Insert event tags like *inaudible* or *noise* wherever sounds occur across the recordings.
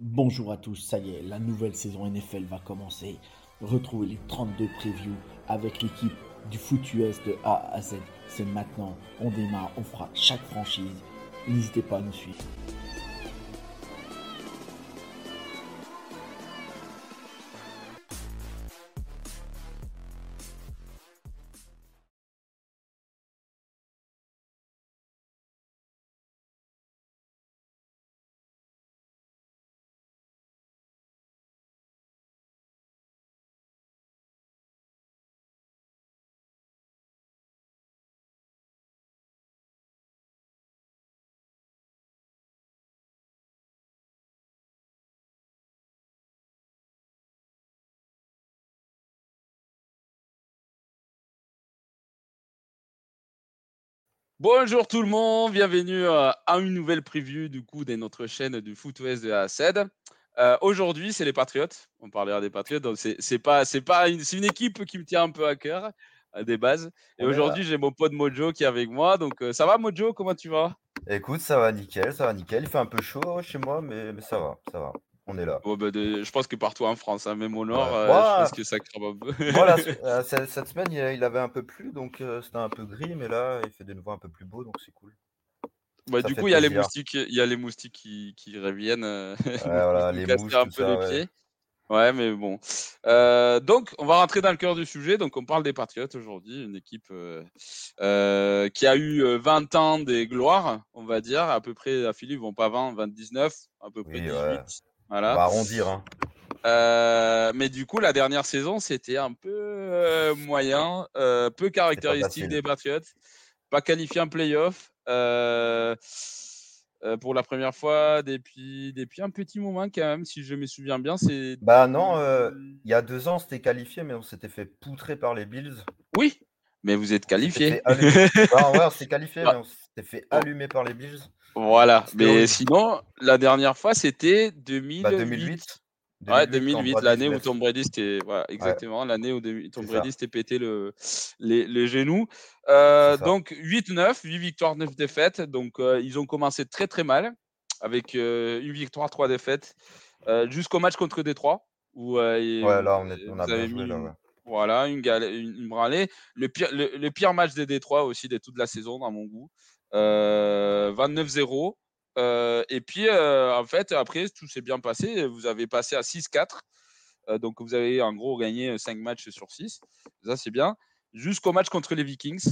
Bonjour à tous, ça y est, la nouvelle saison NFL va commencer. Retrouvez les 32 previews avec l'équipe du foot US de A à Z. C'est maintenant, on démarre, on fera chaque franchise. N'hésitez pas à nous suivre. Bonjour tout le monde, bienvenue euh, à une nouvelle preview du coup de notre chaîne du Foot West de ACED. Euh, Aujourd'hui, c'est les Patriotes. On parlera des Patriotes. Donc c'est pas c'est pas une, une équipe qui me tient un peu à cœur à des bases. Et aujourd'hui, j'ai mon pote Mojo qui est avec moi. Donc euh, ça va Mojo, comment tu vas? Écoute, ça va nickel, ça va nickel. Il fait un peu chaud chez moi, mais, mais ça va, ça va on est là. Bah, je pense que partout en France, hein, même au nord, euh, je pense que ça crabe un peu. *laughs* voilà, *laughs* euh, cette semaine, il avait un peu plu, donc euh, c'était un peu gris, mais là, il fait de nouveau un peu plus beau, donc c'est cool. Bah, du coup, il y a les moustiques, il y a les moustiques qui, qui reviennent. *laughs* Ouais, voilà, les mouches, un peu les pieds. Ouais, mais bon. donc, on va rentrer dans le cœur du sujet. Donc, on parle des Patriots aujourd'hui, une équipe qui a eu 20 ans des gloires, on va dire, à peu près à Philippe, vont pas 20, 29, à peu près 18. Voilà. On va arrondir. Hein. Euh, mais du coup, la dernière saison, c'était un peu euh, moyen, euh, peu caractéristique des Patriots. Pas qualifié en playoff. pour la première fois depuis, depuis un petit moment quand même, si je me souviens bien. c'est Bah non, il y a deux ans, c'était qualifié, mais on s'était fait poutrer par les Bills. Oui, mais vous êtes qualifié. *laughs* bah, ouais, on s'est qualifié, mais on s'était fait allumer par les Bills. Voilà, mais sinon, la dernière fois, c'était 2008. Bah, 2008. Ouais, 2008, l'année où Tom Brady c'était voilà, exactement l'année où Tom Brady s'était pété le, les, les genoux. Euh, donc 8-9, 8 victoires, 9 défaites. Donc euh, ils ont commencé très très mal avec euh, une victoire, 3 défaites jusqu'au match contre Détroit où ouais, là on, est, on a bien joué, là, Voilà, une, une, une branlée. Le pire, le, le pire match des Détroit aussi de toute la saison, dans mon goût. 29-0. Euh, euh, et puis, euh, en fait, après, tout s'est bien passé. Vous avez passé à 6-4. donc, vous avez en gros gagné 5 matchs sur 6. Ça, c'est bien. Jusqu'au match contre les Vikings,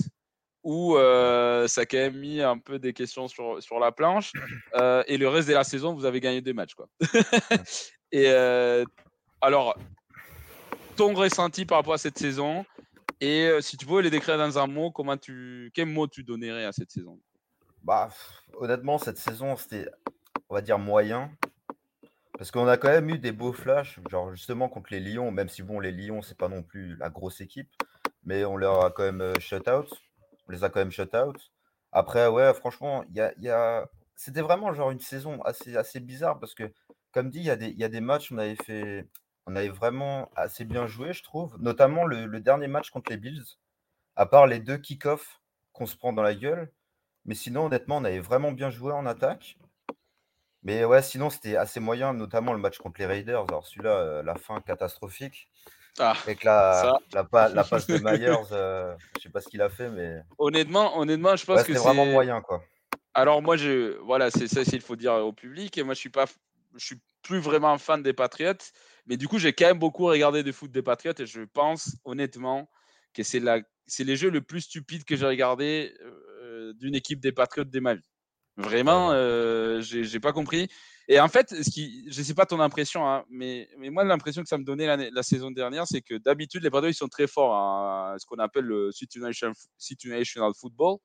où ça a quand même mis un peu des questions sur, sur la planche. *coughs* et le reste de la saison, vous avez gagné des matchs. Quoi. *laughs* et alors, ton ressenti par rapport à cette saison et si tu pouvais les décrire dans un mot, comment tu, quel mot tu donnerais à cette saison? Bah, honnêtement, cette saison, c'était, on va dire, moyen. Parce qu'on a quand même eu des beaux flashs, genre justement contre les Lions, même si bon, les Lions, c'est pas non plus la grosse équipe, mais on leur a quand même shut out. On les a quand même shut out. Après, ouais, franchement, il y a, c'était vraiment genre une saison assez, bizarre parce que, comme dit, il y, a des, y a des matchs, on avait fait, on avait vraiment assez bien joué, je trouve. Notamment le, le dernier match contre les Bills, à part les deux kick-offs qu'on se prend dans la gueule. Mais sinon, honnêtement, on avait vraiment bien joué en attaque. Mais ouais, sinon, c'était assez moyen, notamment le match contre les Raiders. Alors, celui-là, euh, la fin catastrophique. Ah, avec la, la, *laughs* passe de Myers, euh, je sais pas ce qu'il a fait, mais. Honnêtement, honnêtement je pense que c'est. vraiment moyen, quoi. Alors, moi, je. Voilà, c'est ça, il faut dire au public. Et moi, je suis pas. Je suis plus vraiment fan des Patriots. Mais du coup, j'ai quand même beaucoup regardé de foot des Patriots. Et je pense, honnêtement, que c'est la... les jeux le plus stupides que j'ai regardé. D'une équipe des Patriotes de ma vie. Vraiment, euh, j'ai pas compris. Et en fait, ce qui, je sais pas ton impression, hein, mais, mais moi, l'impression que ça me donnait la, saison dernière, c'est que d'habitude, les Patriots, ils sont très forts à ce qu'on appelle le situational, football.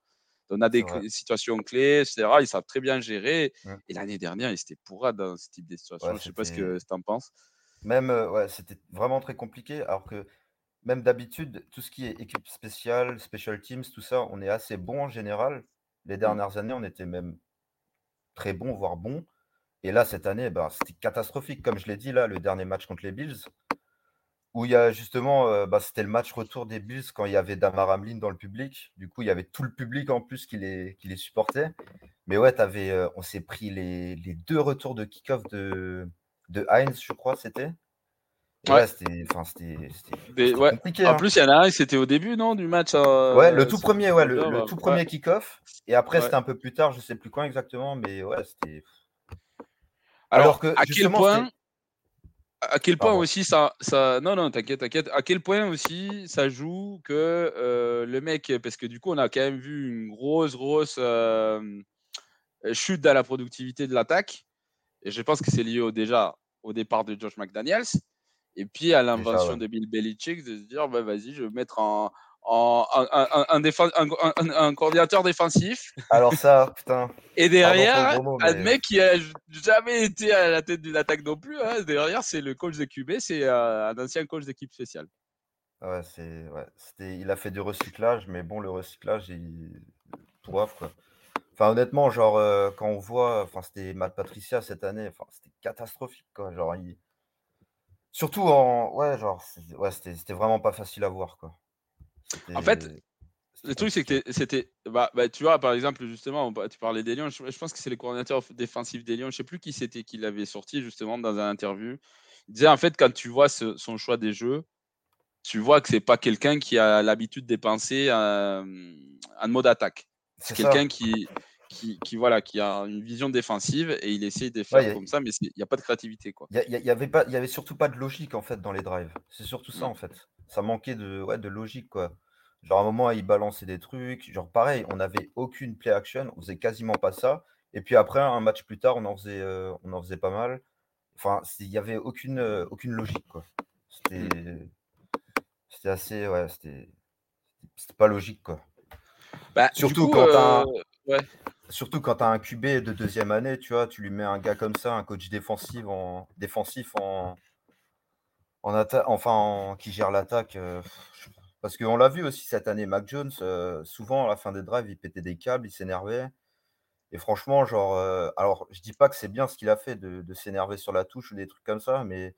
On a des, situations clés, etc. Ils savent très bien gérer. Ouais. Et l'année dernière, ils étaient pourra dans ce type de situation. Ouais, je sais pas ce que tu en penses. Même, euh, ouais, c'était vraiment très compliqué. Alors que même d'habitude, tout ce qui est équipe spéciale, special teams, tout ça, on est assez bon en général. Les dernières années, on était même très bon, voire bon. Et là, cette année, bah, c'était catastrophique. Comme je l'ai dit, là, le dernier match contre les Bills, où il y a justement, euh, bah, c'était le match retour des Bills quand il y avait Damar Hamlin dans le public. Du coup, il y avait tout le public en plus qui les, qui les supportait. Mais ouais, t'avais, euh, on s'est pris les, les deux retours de kick-off de, de Heinz, je crois, c'était. Ouais. C'était ouais. compliqué. En hein. plus, il y en a un, c'était au début, non, du match. euh, Ouais, le tout premier, ouais, le, euh, tout ouais. premier kick-off. Et après, c'était un peu plus tard, je sais plus quand exactement, mais ouais, c'était. Alors, Alors que, à quel point, à quel point Pardon. aussi ça, ça, non, non, t'inquiète, t'inquiète. À quel point aussi ça joue que euh, le mec, parce que du coup, on a quand même vu une grosse, grosse euh, chute dans la productivité de l'attaque. Et je pense que c'est lié au, déjà au départ de Josh McDaniels. Et puis à l'invention ouais. de Bill Belichick de se dire, bah, vas-y, je vais mettre en, en, un, un, un, défen- un- un- un coordinateur défensif. Alors ça, putain. Et derrière, un mec qui a jamais été à la tête d'une attaque non plus. hein. Derrière, c'est le coach de QB, c'est euh, un ancien coach d'équipe spéciale. Ouais, c'est, ouais, il a fait du recyclage, mais bon, le recyclage, il tout grave, quoi. Enfin, honnêtement, genre, euh, quand on voit, enfin, c'était Matt Patricia cette année, enfin, c'était catastrophique, quoi. Genre, il... Surtout en, ouais, genre, ouais, c'était, vraiment pas facile à voir, quoi. En fait, Le truc, c'est que c'était. Bah, bah, tu vois, par exemple, justement, tu parlais des Lions. Je, je pense que c'est le coordinateur défensif des Lions. Je sais plus qui c'était qui l'avait sorti, justement, dans un interview. Il disait, en fait, quand tu vois ce- son choix des jeux, tu vois que c'est pas quelqu'un qui a l'habitude de penser euh, en mode attaque. C'est quelqu'un qui, qui, qui, voilà, qui a une vision défensive et il essaie de faire Ouais, y a- comme ça, mais il n'y a pas de créativité. Quoi. Il y, a- il y a- il y avait pas, y avait surtout pas de logique en fait dans les drives. C'est surtout ça Mm. en fait. Ça manquait de, ouais, de logique quoi. Genre à un moment il balançait des trucs. Genre pareil, on n'avait aucune play action, on faisait quasiment pas ça. Et puis après un match plus tard, on en faisait, euh, on en faisait pas mal. Enfin, il y avait aucune, euh, aucune logique quoi. C'était, c'était assez, ouais, c'était, c'était pas logique quoi. Bah, Surtout coup, quand euh, ouais. Surtout quand tu as un QB de deuxième année, tu vois, tu lui mets un gars comme ça, un coach défensif en défensif en, en attaque, enfin en- qui gère l'attaque. euh, parce qu'on l'a vu aussi cette année, Mac Jones, euh, souvent à la fin des drives, il pétait des câbles, il s'énervait. Et franchement, genre, euh, alors je dis pas que c'est bien ce qu'il a fait de, de s'énerver sur la touche ou des trucs comme ça, mais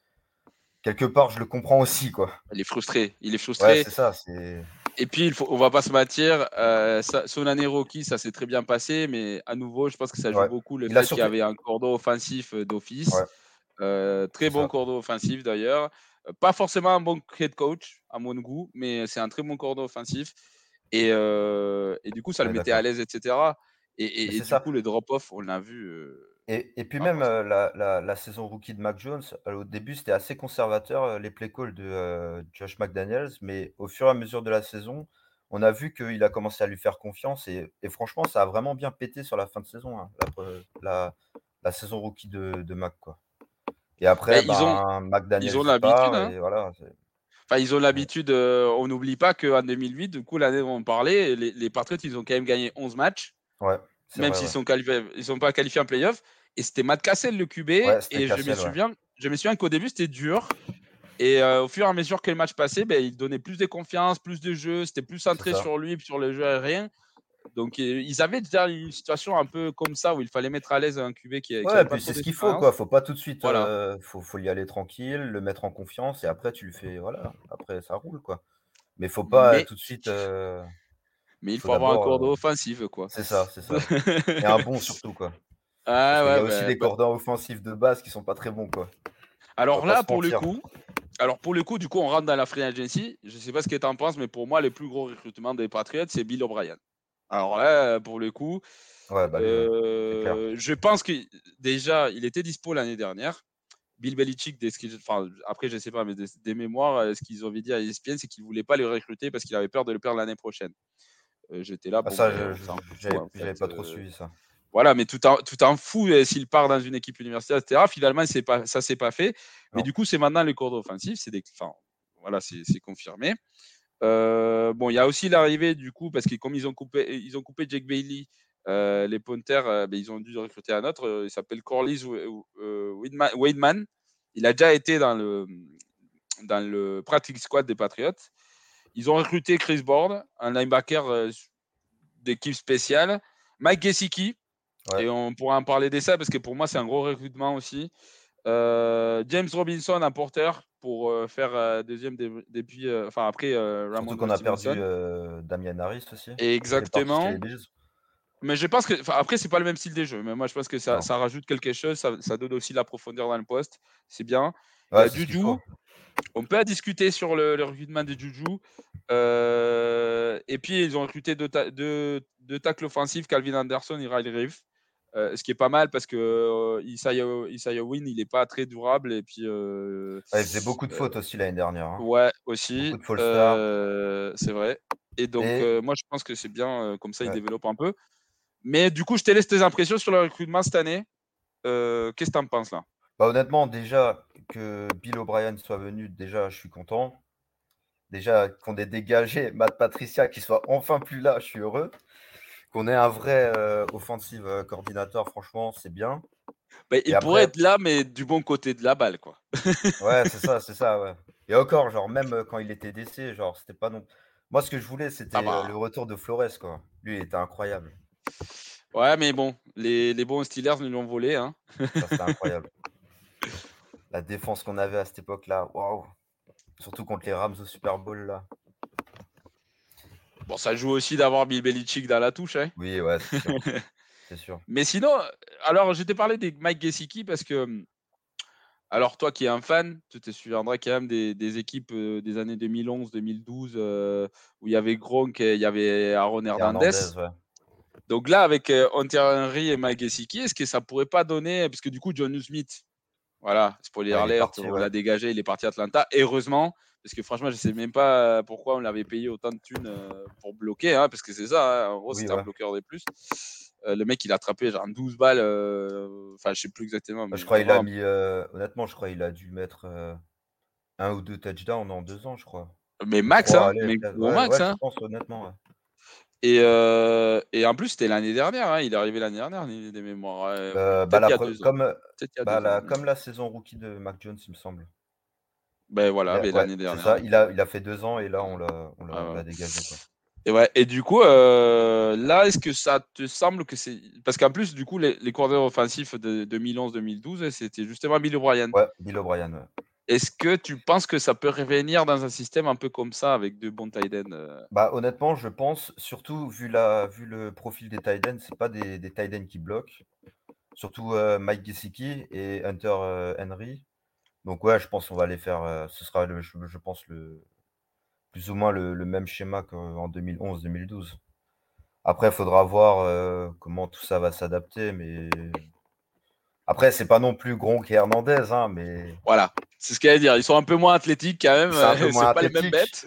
quelque part je le comprends aussi, quoi. Il est frustré. Il est frustré. Ouais, c'est ça, c'est. Et puis, il faut, on va pas se mentir, euh, ça- son année rookie, ça s'est très bien passé, mais à nouveau, je pense que ça joue Ouais. beaucoup le Il fait qu'il y avait un cordon offensif euh, d'office. Ouais. Euh, très bon ça. cordon offensif d'ailleurs. Euh, Pas forcément un bon head coach, à mon goût, mais c'est un très bon cordon offensif. Et, euh, et du coup, ça le mettait à l'aise, etc. Et, du ça. coup, le drop-off, on l'a vu. euh, Et, et puis Ah, même euh, la, la- la saison rookie de Mac Jones, euh, au début c'était assez conservateur euh, les play calls de euh, Josh McDaniels, mais au fur et à mesure de la saison, on a vu qu'il a commencé à lui faire confiance et, et franchement ça a vraiment bien pété sur la fin de saison, hein, la, pre- la- la saison rookie de, de Mac quoi. Et après, Ben, ils ont- ben, McDaniels ils ont il l'habitude, part hein. et voilà. c'est- Enfin, ils ont l'habitude, euh, on n'oublie pas qu'en 2008, du coup, l'année où on parlait, les, les Patriots, ils ont quand même gagné 11 matchs. Ouais, même s'ils sont qualifiés, ils sont pas qualifiés en playoff. Et c'était Matt Cassel le QB. Ouais, et je me ouais. souviens, je me souviens qu'au début c'était dur. Et euh, au fur et à mesure que le match passait, ben, il donnait plus de confiance, plus de jeu. C'était plus centré sur lui, sur le jeu aérien. Donc euh, ils avaient déjà une situation un peu comme ça où il fallait mettre à l'aise un QB qui, Ouais, puis c'est ce qu'il faut, quoi. Faut pas tout de suite. Voilà. euh, faut, faut y aller tranquille, le mettre en confiance, et après tu le fais. Voilà. Après ça roule, quoi. Mais faut pas Mais- tout de suite. euh, Mais il faut faut avoir un cordon euh, offensif, quoi. C'est ça, c'est ça. *laughs* Et un bon surtout, quoi. Ah, Parce qu'il y a aussi des ben, cordons offensifs de base qui sont pas très bons, quoi. Alors là, pour le coup, alors pour le coup, du coup, on rentre dans la free agency. Je sais pas ce que tu en penses, mais pour moi, le plus gros recrutement des Patriots, c'est Bill O'Brien. Alors là, pour le coup, Ouais, bah, euh, je pense que déjà, il était dispo l'année dernière. Bill Belichick, des, enfin, après, je sais pas, mais des, des mémoires, euh, ce qu'ils avaient dit à ESPN, c'est qu'ils ne voulaient pas le recruter parce qu'il avait peur de le perdre l'année prochaine. Euh, J'étais là. Ah, bon, ça, j'avais en j'avais fait, pas trop euh, suivi ça. voilà, mais tout en, tout en fou euh, s'il part dans une équipe universitaire, etc. Finalement, pas, ça s'est pas fait. Mais du coup, c'est maintenant le cordon offensif. C'est des, enfin, voilà, c'est confirmé. bon, il y a aussi l'arrivée du coup, parce que comme ils ont coupé, ils ont coupé Jake Bailey, les Panthers, ben, ils ont dû recruter un autre. il s'appelle Corliss Weidman. Il a déjà été dans le, dans le practice squad des Patriots. Ils ont recruté Chris Board, un linebacker d'équipe spéciale. Mike Gesicki, et on pourra en parler de ça parce que pour moi, c'est un gros recrutement aussi. James Robinson, un porteur pour faire deuxième depuis, enfin après Ramon. Surtout qu'on a perdu Damien Harris aussi. Exactement. Mais je pense que, après, c'est pas le même style des jeux. Mais moi, je pense que ça, ça rajoute quelque chose. Ça, ça, donne aussi la profondeur dans le poste. C'est bien. Ouais, Juju, on peut discuter sur le, recrutement de Juju. et puis, ils ont recruté deux, deux, deux tacles offensifs, Calvin Anderson et Riley Reeve. Euh, ce qui est pas mal parce que euh, Isaiah, Win, il n'est pas très durable. Et puis, euh, il faisait beaucoup de fautes aussi l'année dernière. Hein. Ouais, aussi. c'est vrai. Et donc, moi, je pense que c'est bien, comme ça, il développe un peu. Mais du coup, je te laisse tes impressions sur le recrutement cette année. Qu'est-ce que tu en penses là? Bah, Honnêtement, déjà, que Bill O'Brien soit venu, déjà, je suis content. Déjà, qu'on ait dégagé *laughs* Matt Patricia, qui soit enfin plus là, je suis heureux qu'on ait un vrai euh, offensive euh, coordinateur, franchement, c'est bien. Bah, il pourrait être là, mais du bon côté de la balle, quoi. *laughs* ouais, c'est ça, c'est ça, ouais. Et encore, genre, même euh, quand il était décès, genre, c'était pas non. Moi, ce que je voulais, c'était ah bah. le retour de Flores, quoi. Lui, il était incroyable. Ouais, mais bon, les, les bons Steelers nous l'ont volé, hein. C'était incroyable. *laughs* La défense qu'on avait à cette époque-là, waouh. Surtout contre les Rams au Super Bowl, là. Bon, ça joue aussi d'avoir Bill Belichick dans la touche. Hein oui, ouais, c'est sûr. *laughs* Mais sinon, alors, je t'ai parlé des Mike Gesicki parce que, alors, toi qui es un fan, tu te souviendras quand même des, équipes euh, des années 2011-2012 euh, où il y avait Gronk et il y avait Aaron Hernandez. Donc là, avec euh, Hunter Henry et Mike Gesicki, est-ce que ça pourrait pas donner, parce que du coup, John Smith, voilà, spoiler alert, on l'a dégagé, il est parti à Atlanta. heureusement, parce que franchement, je ne sais même pas pourquoi on l'avait payé autant de thunes euh, pour bloquer, hein, parce que c'est ça, hein, en gros, c'était un bloqueur des plus. Euh, le mec, il a attrapé genre 12 balles, euh, enfin, je sais plus exactement. je crois qu'il a mis, honnêtement, je crois qu'il a dû mettre un ou deux touchdowns en deux ans, je crois. Mais max, hein, mais max, hein. Je pense, honnêtement, et, et, en plus, c'était l'année dernière. Hein, il est arrivé l'année dernière, des mémoires. bah, la, comme, bah, la, comme la saison rookie de Mac Jones, il me semble. Ben voilà, mais l'année dernière. Ça. Il, a, il a fait deux ans et là, on l'a ah dégagé. Et, ouais, et du coup, euh, là, est-ce que ça te semble que c'est. Parce qu'en plus, du coup, les, les offensifs de 2011-2012, c'était justement Bill O'Brien. Ouais, Bill O'Brien, ouais. Est-ce que tu penses que ça peut revenir dans un système un peu comme ça avec deux bons tight euh? Bah honnêtement, je pense, surtout vu, la, vu le profil des tight ends, c'est pas des, des qui bloquent. Surtout euh, Mike Gesicki et Hunter Henry. Donc ouais, je pense qu'on va aller faire, euh, ce sera le, je, pense le plus ou moins le, même schéma qu'en 2011-2012. Après, il faudra voir euh, comment tout ça va s'adapter, mais après, c'est pas non plus Gronk et Hernandez, hein, mais voilà, c'est ce qu'elle dire. Ils sont un peu moins athlétiques quand même. C'est *laughs* pas les mêmes bêtes.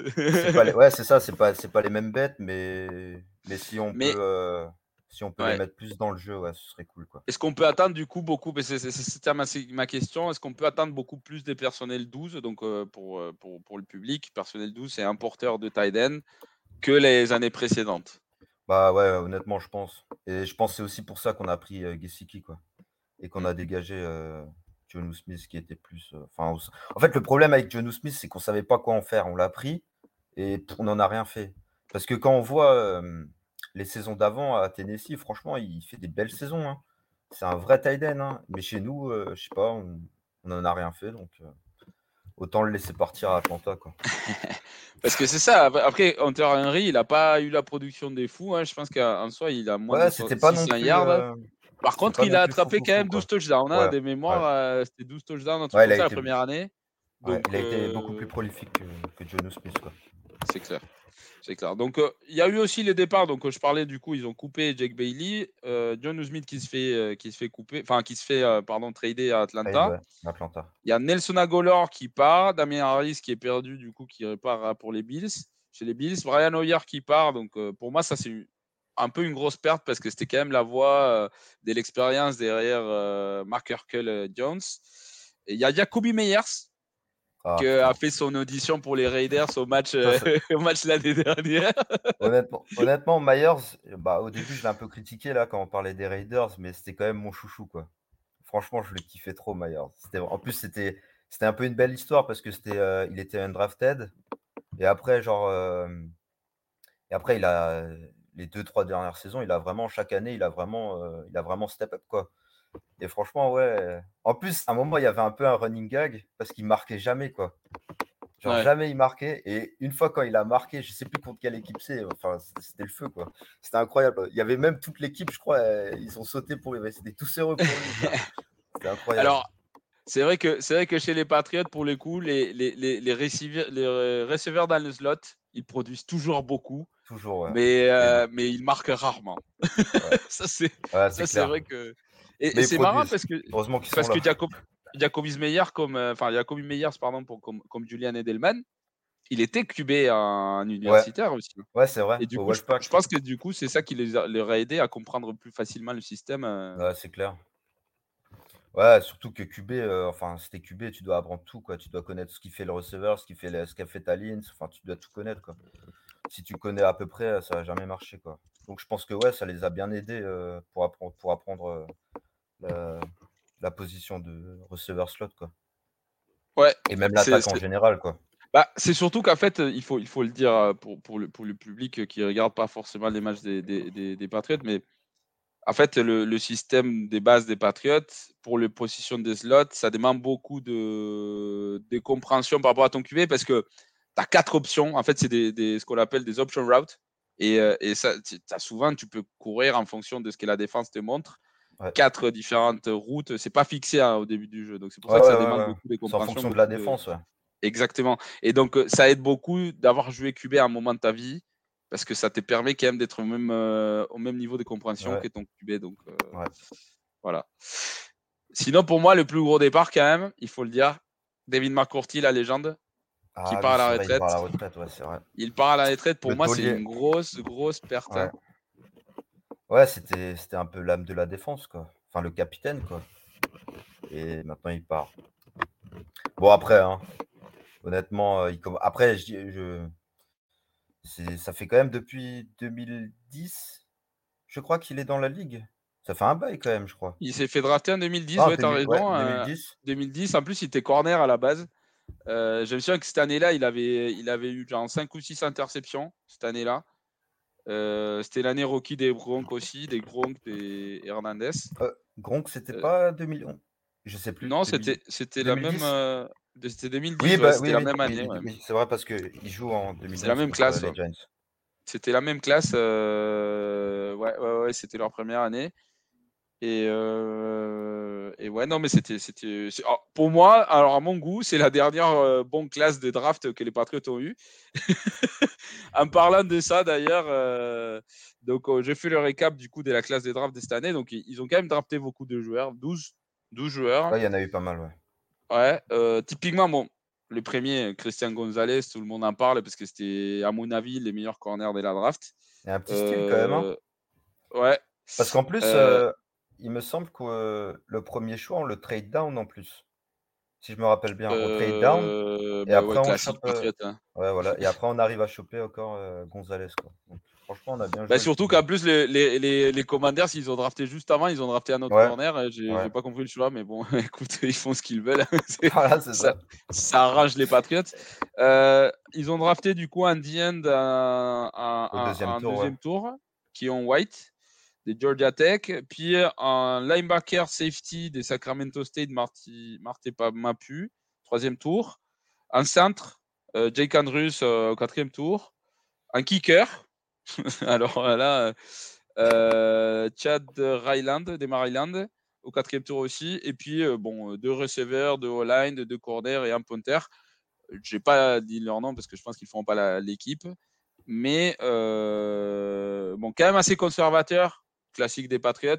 Ouais, c'est ça, c'est pas, c'est pas les mêmes bêtes, mais mais si on peut. Euh, si on peut les mettre plus dans le jeu, ouais, ce serait cool. Est-ce qu'on peut attendre du coup beaucoup, c'était ma, ma, question, est-ce qu'on peut attendre beaucoup plus des personnels 12, donc euh, pour, euh, pour, pour, le public, personnel 12, c'est un porteur de Tiden que les années précédentes Bah ouais, honnêtement, je pense. Et je pense que c'est aussi pour ça qu'on a pris euh, Gesicki, quoi. Et qu'on a dégagé euh, John Smith qui était plus. Enfin, en fait, le problème avec John Smith, c'est qu'on savait pas quoi en faire. On l'a pris et on n'en a rien fait. Parce que quand on voit les saisons d'avant à Tennessee, franchement, il fait des belles saisons. Hein. C'est un vrai tight end. Hein. Mais chez nous, euh, je sais pas, on n'en a rien fait. Donc, euh, autant le laisser partir à Atlanta. Quoi. *laughs* Parce que c'est ça. Après, Hunter Henry, il n'a pas eu la production des fous. Hein. Je pense qu'en soi, il a moins de pas non yards. Euh, Par contre, il a attrapé quand même 12 touchdowns. Des mémoires, c'était 12 touchdowns en tout cas la première année. il a été beaucoup plus prolifique que, que John Smith. C'est clair. C'est clair. Donc, euh, il y a eu aussi les départs. Donc, euh, je parlais du coup, ils ont coupé Jake Bailey, euh, John Smith qui se fait, qui se fait couper, enfin qui se fait, pardon, trader à Atlanta. Il y a Nelson Agolor qui part, Damien Harris qui est perdu, du coup, qui repart pour les Bills, chez les Bills, Brian Hoyer qui part. Donc, pour moi, ça c'est un peu une grosse perte parce que c'était quand même la voix de l'expérience derrière Mark Herkel Jones. Et il y a Jacoby Meyers Ah, qui a fait son audition pour les Raiders au match, euh, *laughs* au match l'année dernière. *laughs* Honnêtement, honnêtement, Myers, bah, au début, je l'ai un peu critiqué là quand on parlait des Raiders, mais c'était quand même mon chouchou quoi. Franchement, je le kiffais trop, Myers. En plus, c'était, c'était un peu une belle histoire parce que c'était, euh, il était undrafted et après, genre, euh, et après, il a les deux trois dernières saisons, il a vraiment chaque année, il a vraiment, euh, il a vraiment step up quoi. Et franchement, ouais. En plus, à un moment, il y avait un peu un running gag parce qu'il marquait jamais quoi. Genre Ouais. jamais il marquait. Et une fois quand il a marqué, je sais plus contre quelle équipe c'est. Enfin, c'était le feu quoi. C'était incroyable. Il y avait même toute l'équipe, je crois, ils ont sauté pour lui. C'était tous heureux pour lui. C'était incroyable. Alors, c'est vrai que c'est vrai que chez les Patriots, pour le coup, les, les, les, les receveurs, les receveurs dans le slot, ils produisent toujours beaucoup, Toujours, ouais. mais, euh, mais ils marquent rarement. *laughs* ça, c'est Ouais, ça, c'est vrai que. Et, c'est marrant parce que Heureusement qu'ils sont parce que Jacob, Jacobis Meyer, comme euh, enfin Jacobi Meyers, pardon, pour, comme, comme Julian Edelman, il était QB en universitaire aussi. Ouais, c'est vrai. Et du coup, je, pense que du coup, c'est ça qui les a, leur a aidé à comprendre plus facilement le système. euh. Ouais, c'est clair. Ouais, surtout que QB, euh, enfin, c'était QB, tu dois apprendre tout, quoi. Tu dois connaître ce qui fait le receveur, ce qui fait ce qu'a fait ta ligne, enfin, tu dois tout connaître, quoi. Si tu connais à peu près, ça va jamais marcher, quoi. Donc, je pense que, ouais, ça les a bien aidés euh, pour apprendre, pour apprendre euh, la, la position de receveur slot, quoi. Ouais, Et même l'attaque en général, quoi. Bah, c'est surtout qu'en fait, il faut, il faut le dire euh, pour, pour, le, pour le public qui ne regarde pas forcément les matchs des, des, des, des Patriots, mais en fait, le, le système des bases des Patriots, pour les positions des slots, ça demande beaucoup de, de compréhension par rapport à ton QB parce que tu as quatre options. En fait, c'est des, des- ce qu'on appelle des option routes. Et, euh, et ça, t'as souvent, tu peux courir en fonction de ce que la défense te montre. Ouais. Quatre différentes routes. C'est pas fixé hein, au début du jeu. Donc, c'est pour Ouais, ça que ça demande beaucoup de C'est en fonction de la défense. Exactement. Et donc, euh, ça aide beaucoup d'avoir joué QB à un moment de ta vie parce que ça te permet quand même d'être au même, euh, au même niveau de compréhension Ouais. que ton QB. Donc, euh, Ouais. voilà. Sinon, pour moi, le plus gros départ, quand même, il faut le dire, David McCourty, la légende, Ah, part à la oui, c'est vrai, il part à la retraite. retraite, ouais, c'est vrai. il part à la retraite. Pour Le moi, c'est une grosse, grosse perte. Ouais. hein. Ouais, c'était c'était un peu l'âme de la défense, quoi. Enfin, le capitaine, quoi. Et maintenant, il part. Bon, après, hein, honnêtement, euh, il comm- après, je, je... ça fait quand même depuis 2010, je crois qu'il est dans la ligue. Ça fait un bail quand même, je crois. Il s'est fait drafter en 2010, Ah, ouais, t'as 2000 ouais, raison. euh, 2010. 2010. En plus, il était corner à la base. Euh, je me souviens que cette année-là, il avait, il avait eu genre 5 ou 6 interceptions cette année-là. Euh, C'était l'année rookie des Broncos aussi, des Gronk, des Hernandez. Gronk, c'était Euh, pas 2011. Je sais plus. Non, 2010. c'était c'était la 2010? même. euh, C'était 2010, Oui, bah, oui, la oui, même année. ouais. c'est vrai parce qu'il joue en 2011. la même classe, euh. C'était la même classe. euh, Ouais, ouais, ouais, c'était leur première année. Et, euh, et ouais, non, mais c'était. c'était oh, Pour moi, alors à mon goût, c'est la dernière euh, bonne classe de draft que les Patriots ont eu. *laughs* en parlant de ça, d'ailleurs, euh, donc j'ai fait le récap du coup de la classe des drafts de cette année. Donc ils ont quand même drafté beaucoup de joueurs, 12, 12 joueurs. Il y en a eu pas mal, ouais. Ouais, typiquement, bon, le premier, Christian Gonzalez, tout le monde en parle parce que c'était, à mon avis, les meilleurs corners de la draft. Il y a un petit style quand même, hein. Ouais. Parce qu'en plus, il me semble que euh, le premier choix, on le trade down en plus. Si je me rappelle bien, on trade down. euh, et bah après, ouais, on classique chope, Patriot, hein. Ouais, voilà. Et après, on arrive à choper encore euh, Gonzalez, quoi. Donc, franchement, on a bien joué. Bah, le surtout qu'en plus, les, les, les, les Commanders, ils ont drafté juste avant, ils ont drafté un autre Ouais. corner. J'ai pas compris le choix, mais bon, *laughs* écoute, ils font ce qu'ils veulent. *laughs* Voilà, ça. ça arrange les Patriots. Euh, ils ont drafté du coup un D-end un, un- deuxième un tour, ouais. deuxième tour, qui ont White des Georgia Tech, puis un linebacker safety des Sacramento State, Marty, Mapu, troisième tour, un centre, euh, Jake Andrews euh, au quatrième tour, un kicker, *laughs* alors là, euh, Chad Ryland des Maryland au quatrième tour aussi, et puis bon, deux receveurs, deux O-line, deux corners et un punter. Je n'ai pas dit leur nom parce que je pense qu'ils ne feront pas l'équipe. Mais bon, quand même assez conservateur, classique des Patriots.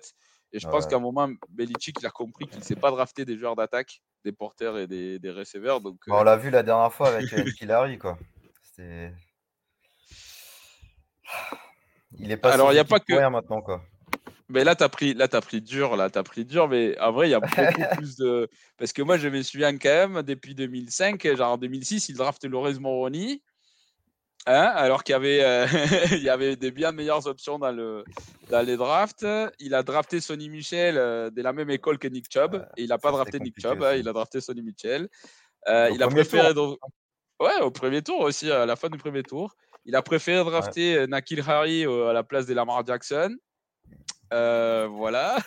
Et je pense qu'à un moment, Belichick il a compris qu'il ne sait pas drafter des joueurs d'attaque, des porteurs et des, des receveurs. Donc, Bah, on euh, l'a vu la dernière fois avec euh, *laughs* Killary, quoi. C'était. Il est pas Alors, sous y a pas que- maintenant, quoi. Mais là, pris, là, as pris dur, là, pris dur, mais en vrai, il y a beaucoup *laughs* plus de. Parce que moi, je me souviens quand même, depuis 2005, genre en 2006, il draft Lorenz Moroni. Hein, alors qu'il y avait, euh, *laughs* il y avait des bien meilleures options dans, le, dans les drafts. Il a drafté Sonny Michel euh, de la même école que Nick Chubb. et il n'a pas drafté Nick Chubb, hein, il a drafté Sonny Michel. Euh, il a préféré. Ouais, au premier tour aussi, à la fin du premier tour. Il a préféré drafter Nakil Harry à la place de Lamar Jackson. voilà.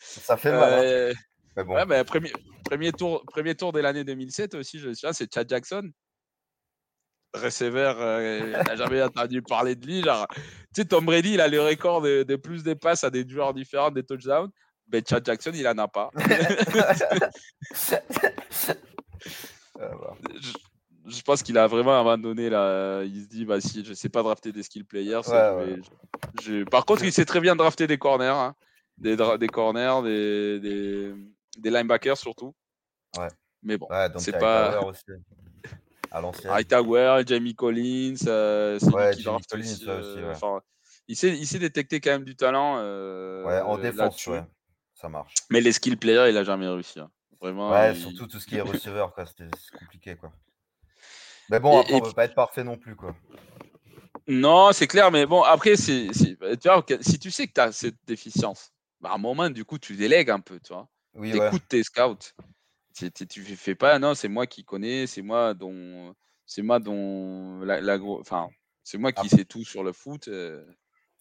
Ça fait mal. Hein. ouais, mais premier, premier, tour, premier tour de l'année 2007 aussi, je sais, c'est Chad Jackson receveur, euh, n'a jamais entendu parler de lui. Genre, tu sais, Tom Brady, il a le record de, plus de passes à des joueurs différents, des touchdowns. Mais Chad Jackson, il en a pas. *laughs* *laughs* je, pense qu'il a vraiment abandonné là. Il se dit, bah si, je sais pas drafter des skill players. Par contre, il sait très bien drafter des corners, hein. des, des corners, des, des, des linebackers surtout. Ouais. Mais bon, c'est pas à l'ancienne. Hightower, Jamie Collins, euh, c'est ouais, qui Jamie Collins, aussi, euh, aussi ouais. il, sait, il sait détecter quand même du talent. Euh, ouais, en défense, ouais. ça marche. Mais les skill players, il a jamais réussi. Hein. Vraiment. Ouais, surtout tout ce qui est receveur, c'est compliqué, quoi. Mais bon, après, et, on ne veut pas être parfait non plus, quoi. Non, c'est clair, mais bon, après, tu vois, si tu sais que tu as cette déficience, bah, à un moment, du coup, tu délègues un peu, tu vois. Oui, écoutes tes scouts tu fais pas, non, c'est moi qui connais, c'est moi dont, c'est moi dont la, enfin, c'est moi qui sais tout sur le foot. Euh,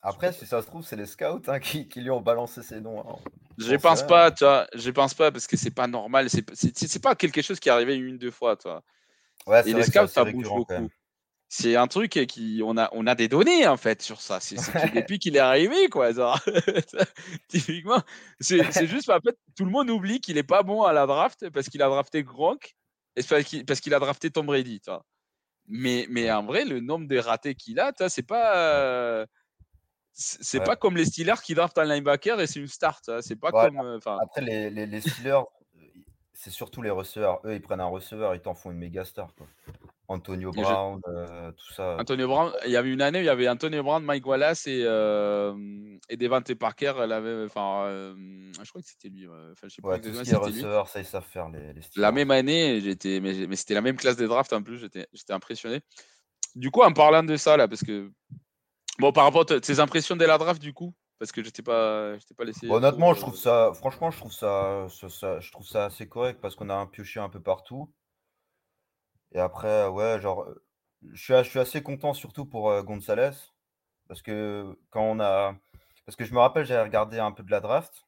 Après, si ça se trouve, c'est les scouts hein, qui, lui ont balancé ces noms. Hein. Je pense pas, tu vois, je pense pas parce que c'est pas normal, c'est pas quelque chose qui est arrivé une deux fois, toi. Et les scouts, ça bouge beaucoup c'est un truc qui on a on a des données en fait sur ça. C'est depuis qu'il est arrivé quoi *laughs* typiquement c'est *laughs* juste en fait tout le monde oublie qu'il est pas bon à la draft parce qu'il a drafté Gronk et parce qu'il a drafté Tom Brady mais mais en vrai le nombre de ratés qu'il a c'est pas c'est pas comme les Steelers qui draftent un linebacker et c'est une start c'est pas comme euh, après les, les, les Steelers c'est surtout les receveurs. Eux ils prennent un receveur ils t'en font une méga star quoi. Antonio Brown, euh, tout ça. Antonio Brown, il y avait une année où il y avait Antonio Brown, Mike Wallace et, euh, et Devante Parker. Elle avait, enfin, euh, je crois que c'était lui. Enfin, je sais pas tout ce qui est receveur, ça ils savent faire les, les La même année, j'étais, mais, mais c'était la même classe des drafts en plus. J'étais, j'étais impressionné. Du coup, en parlant de ça là, parce que bon, par rapport à tes impressions de la draft, du coup, parce que je t'ai pas, je pas laissé. honnêtement, je trouve ça, franchement, je trouve ça, ça, je trouve ça assez correct parce qu'on a un pioché un peu partout. Et après, ouais, genre, je suis, je suis assez content surtout pour Gonzalez. Parce que quand on a. Parce que je me rappelle, j'avais regardé un peu de la draft.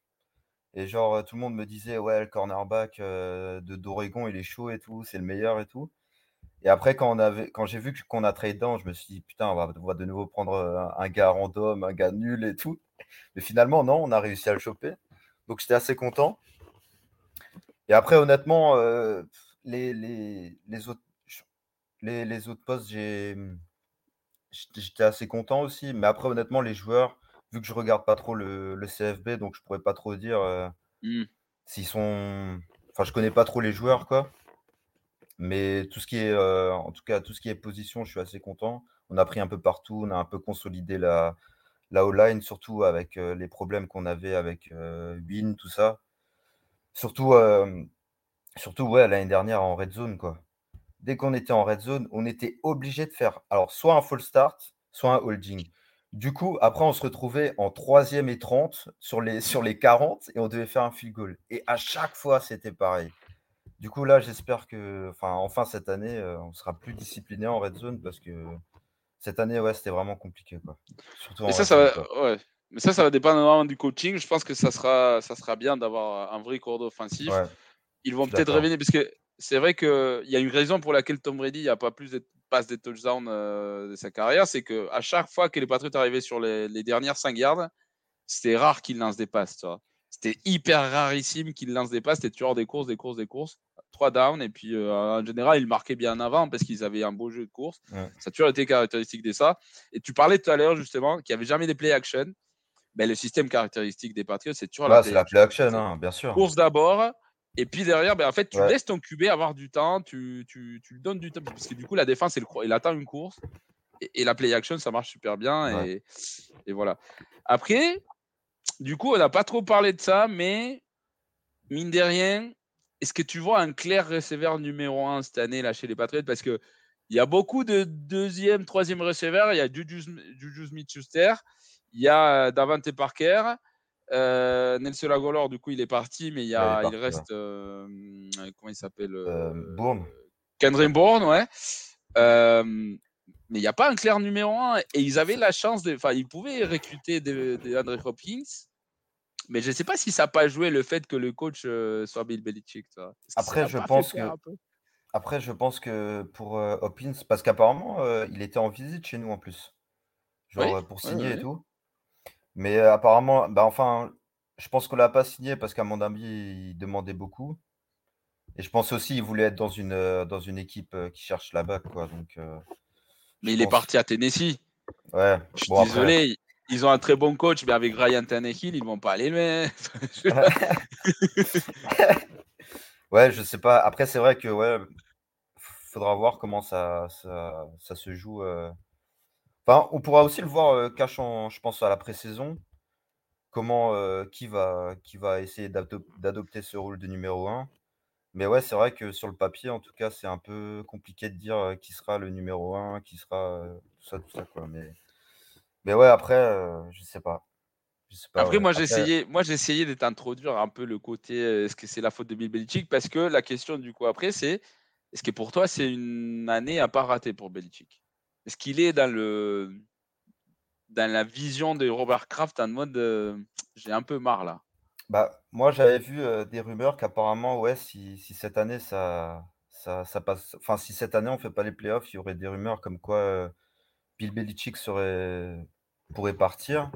Et genre, tout le monde me disait, ouais, le cornerback de d'Oregon, il est chaud et tout, c'est le meilleur et tout. Et après, quand, quand j'ai vu qu'on a trade down, je me suis dit, putain, on va, on de nouveau prendre un, un, gars random, un gars nul et tout. Mais finalement, non, on a réussi à le choper. Donc, j'étais assez content. Et après, honnêtement, les, les, les, autres, les, autres postes, mmh, j'étais assez content aussi. Mais après, honnêtement, les joueurs, vu que je regarde pas trop le, CFB, donc je pourrais pas trop dire mmh. s'ils sont. Enfin, je connais pas trop les joueurs, quoi. Mais tout ce qui est, en tout cas, tout ce qui est position, je suis assez content. On a pris un peu partout, on a un peu consolidé la, la O-line, surtout avec les problèmes qu'on avait avec Win, tout ça. Surtout, surtout ouais, l'année dernière en red zone, quoi dès qu'on était en red zone, on était obligé de faire alors soit un full start, soit un holding. Du coup, après, on se retrouvait en troisième et 30 sur les, *laughs* sur les 40 et on devait faire un field goal. Et à chaque fois, c'était pareil. Du coup, là, j'espère que, enfin, enfin cette année, euh, on sera plus discipliné en red zone parce que cette année, ouais, c'était vraiment compliqué, quoi. Surtout ça, ça va, ouais. Mais ça, ça va dépendre vraiment du coaching. Je pense que ça sera, ça sera bien d'avoir un vrai cours offensif. Ils vont peut-être revenir parce que c'est vrai qu'il y a une raison pour laquelle Tom Brady n'a pas plus de passes de touchdown euh, de sa carrière, c'est qu'à chaque fois que les Patriots arrivaient sur les, dernières 5 yards, c'était rare qu'il lance des passes. C'était hyper rarissime qu'il lance des passes. C'était toujours des courses, des courses, des courses. 3 downs. Et puis, euh, en général, ils marquaient bien avant parce qu'ils avaient un beau jeu de course. Ça a toujours été caractéristique de ça. Et tu parlais tout à l'heure, justement, qu'il n'y avait jamais des play action. Ben, le système caractéristique des Patriots, c'est toujours la, play la play action, hein, bien sûr. Course d'abord, et puis derrière, ben, en fait, tu laisses ton QB avoir du temps, tu, tu, tu, lui donnes du temps, parce que du coup, la défense, il, il attend une course, et, la play action, ça marche super bien, et, et voilà. Après, du coup, on n'a pas trop parlé de ça, mais mine de rien, est-ce que tu vois un clair receveur numéro 1 cette année là chez les Patriots? Parce que il y a beaucoup de deuxième, troisième receveurs. Il y a Juju, Smith-Schuster, il y a Davante Parker, euh, Nelson Agolor, du coup, il est parti, mais il, y a, il, reste. Euh, comment il s'appelle euh, Bourne. Kendrick Bourne, ouais. Mais il n'y a pas un clair numéro 1. Et ils avaient la chance de. Enfin, ils pouvaient recruter des, des André Hopkins. Mais je ne sais pas si ça n'a pas joué le fait que le coach soit Bill Belichick. Après, je pense que. Après, je pense que pour Hopkins, parce qu'apparemment, il était en visite chez nous en plus. Genre pour signer et tout. Mais apparemment, bah enfin, je pense qu'on l'a pas signé parce qu'à mon avis, il demandait beaucoup. Et je pense aussi qu'il voulait être dans une, dans une équipe qui cherche là-bas, quoi. Donc, mais il est parti à Tennessee. Ouais. Je suis désolé, ils ont un très bon coach, mais avec Ryan Tannehill, ils vont pas aller loin. *laughs* ouais, je sais pas. Après, c'est vrai que ouais, faudra voir comment ça, ça, se joue. Euh. On pourra aussi le voir euh, cachant, je pense, à la pré-saison. Comment euh, qui va qui va essayer d'adopter ce rôle de numéro 1. Mais ouais, c'est vrai que sur le papier, en tout cas, c'est un peu compliqué de dire qui sera le numéro 1, qui sera tout ça, tout ça, quoi. Mais mais ouais, après, je sais pas. sais pas, Après, moi, j'ai essayé, moi, j'ai essayé d'être introduire un peu le côté est-ce que c'est la faute de Bill Belichick? Parce que la question, du coup, après, c'est est-ce que pour toi, c'est une année à pas rater pour Belichick? Est-ce qu'il est dans le dans la vision de Robert Kraft en mode *tsk* j'ai un peu marre là Bah, moi, j'avais vu des rumeurs qu'apparemment, ouais, si, si, cette année ça, ça, passe, enfin, si cette année on fait pas les playoffs, il y aurait des rumeurs comme quoi Bill Belichick serait, pourrait partir.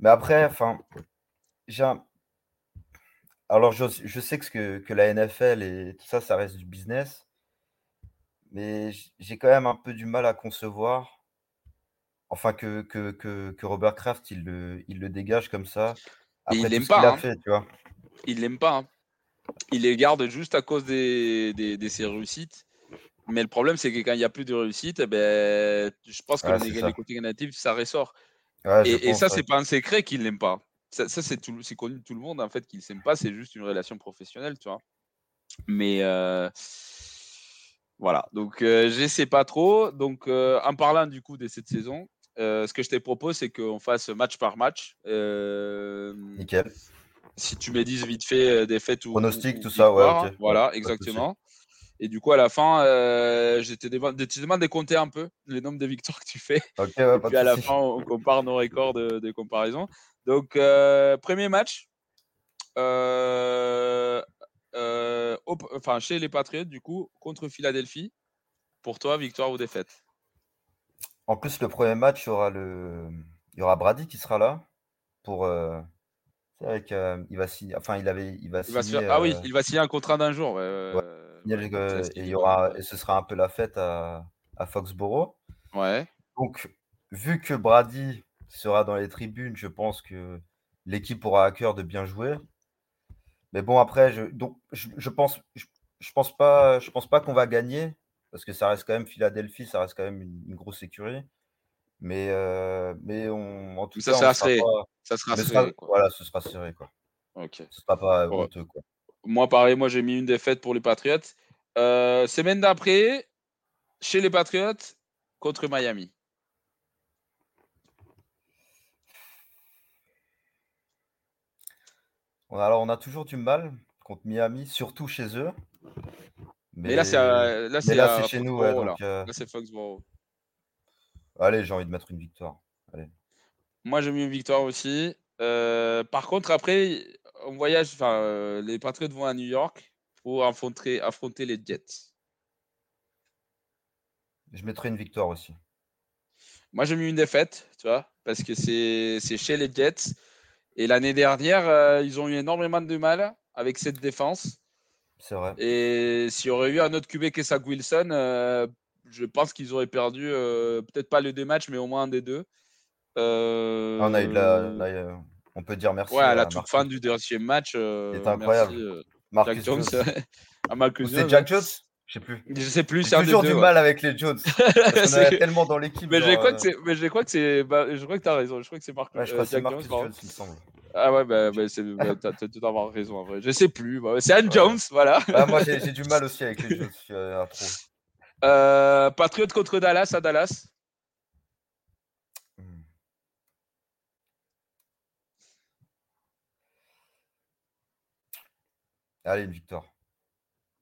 Mais après, enfin, j'ai Alors, je, je, sais que, que la NFL et tout ça, ça reste du business. Mais j'ai quand même un peu du mal à concevoir. Enfin, que, que, que, Robert Kraft, il le, il le dégage comme ça. Après il l'aime pas. Hein. fait, tu vois. Il l'aime pas. Hein. Il les garde juste à cause des, des, de ses réussites. Mais le problème, c'est que quand il n'y a plus de réussite, eh ben, je pense que les, côtés négatifs, ça ressort. et, ça, c'est pas un secret qu'il n'aime pas. Ça, c'est connu de tout le monde, en fait, qu'il ne s'aime pas. C'est juste une relation professionnelle, tu vois. Mais euh, voilà. Donc, euh, je ne sais pas trop. Donc, euh, en parlant du coup de cette saison, ce que je te propose, c'est qu'on fasse match par match. Nickel. Si tu me dises vite fait des fêtes ou. Pronostic, tout ça, ouais. Voilà, exactement. Et du coup, à la fin, euh, je te demande, de compter un peu le nombre de victoires que tu fais. et puis à la fin, on compare nos records de, comparaison. Donc, euh, premier match, euh, euh, enfin, chez les Patriots, du coup, contre Philadelphie. Pour toi, victoire ou défaite? En plus, le premier match, il y aura, le... il y aura Brady qui sera là pour. C'est vrai qu'il va signer. Enfin, il avait, il va signer. Ah oui, il va signer un contrat d'un jour. et, il y aura, et ce sera un peu la fête à, à Foxborough. Ouais. Donc, vu que Brady sera dans les tribunes, je pense que l'équipe aura à cœur de bien jouer. Mais bon, après, je, donc, je, pense, je, pense pas, je pense pas qu'on va gagner parce que ça reste quand même Philadelphie, ça reste quand même une, grosse écurie. Mais, euh, mais on, en tout ça cas, sera serré. ça sera serré. Voilà, ce sera serré. Quoi. Ok. Ce sera pas honteux. Quoi. Moi, pareil, moi j'ai mis une défaite pour les Patriots. Euh, semaine d'après, chez les Patriots, contre Miami. Alors, on a toujours du mal contre Miami, surtout chez eux. Mais, là, c'est là, chez nous. Euh, là, c'est Foxborough. Allez, j'ai envie de mettre une victoire. Allez. Moi, j'ai mis une victoire aussi. Euh, par contre, après, on voyage. Enfin, les Patriots vont à New York pour affronter, affronter les Jets. Je mettrai une victoire aussi. Moi, j'ai mis une défaite, tu vois, parce que c'est chez les Jets. Et l'année dernière, euh, ils ont eu énormément de mal avec cette défense. C'est vrai. Et s'il y aurait eu un autre QB que Zach Wilson, euh, je pense qu'ils auraient perdu euh, peut-être pas les deux matchs, mais au moins un des deux. Ah, on, a eu la, on peut dire merci. Ouais, à la toute fin du deuxième match. C'est incroyable. Marcus Jones. *laughs* C'est Jack Jones? Je sais plus. Je sais plus, c'est J'ai toujours du ouais. mal avec les Jones. Parce qu'on *laughs* en a tellement dans l'équipe. Mais je crois euh, que c'est, mais je crois que c'est, bah, je crois que t'as raison. Je crois que c'est Marc, Ouais, je euh, crois que c'est Jack Marcus Jones, il me semble. Ah ouais, bah, bah, c'est, bah, t'as, tout avoir raison en vrai. Je sais plus. bah, c'est Anne Ouais. Jones, voilà. Moi, j'ai du mal aussi avec les Jones. Je suis euh, à trop. *laughs* Euh, Patriot contre Dallas à Dallas. Hmm. Allez, une victoire.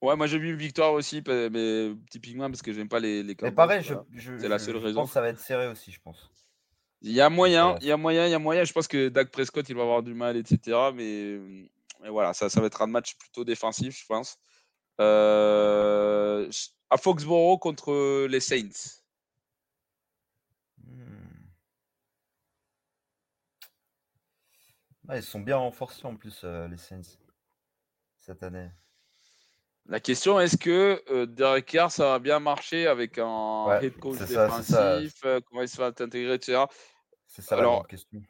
Ouais, moi j'ai vu une victoire aussi, mais typiquement parce que j'aime pas les, les Mais pareil, voilà. C'est la seule je raison. pense que ça va être serré aussi, je pense. Il y a moyen, Ouais. il y a moyen, il y a moyen. Je pense que Dak Prescott, il va avoir du mal, etc. Mais, mais voilà, ça, ça va être un match plutôt défensif, je pense. Euh, à Foxborough contre les Saints. Hmm. Ils sont bien renforcés en plus, euh, les Saints, cette année. La question, est-ce que euh, Derek Carr, ça va bien marcher avec un Ouais, head coach ça, défensif euh, Comment il se va intégrer, etc. C'est ça la Alors, grande question.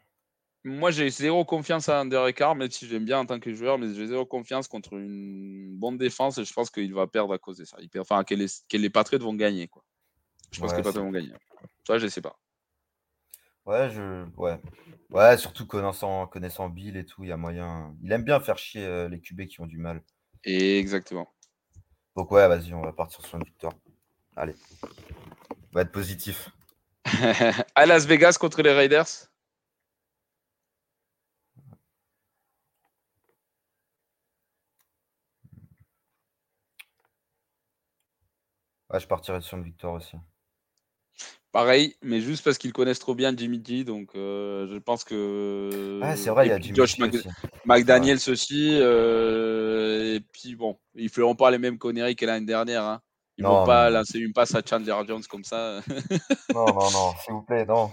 Moi, j'ai zéro confiance en Derek Carr, même si j'aime bien en tant que joueur, mais j'ai zéro confiance contre une bonne défense et je pense qu'il va perdre à cause de ça. Il perd, enfin, que les, que les Patriots vont gagner. Quoi. Je pense que les Patriots vont gagner. Ça, je sais pas. Ouais, je... ouais. ouais, surtout connaissant, connaissant Bill et tout, il y a moyen. Il aime bien faire chier euh, les QB qui ont du mal. Et exactement. Donc ouais, vas-y, on va partir sur une victoire. Allez. On va être positif. *laughs* à Las Vegas contre les Raiders. Ouais, je partirai sur une victoire aussi. Pareil, mais juste parce qu'ils connaissent trop bien Jimmy G. Donc, euh, je pense que. Ouais, c'est vrai, il y a Jimmy Josh G Mc- aussi. McDaniels aussi. euh, et puis, bon, ils feront pas les mêmes conneries que l'année dernière. Hein. Ils Non, vont pas lancer une passe à Chandler Jones comme ça. *laughs* Non, non, non, s'il vous plaît, non.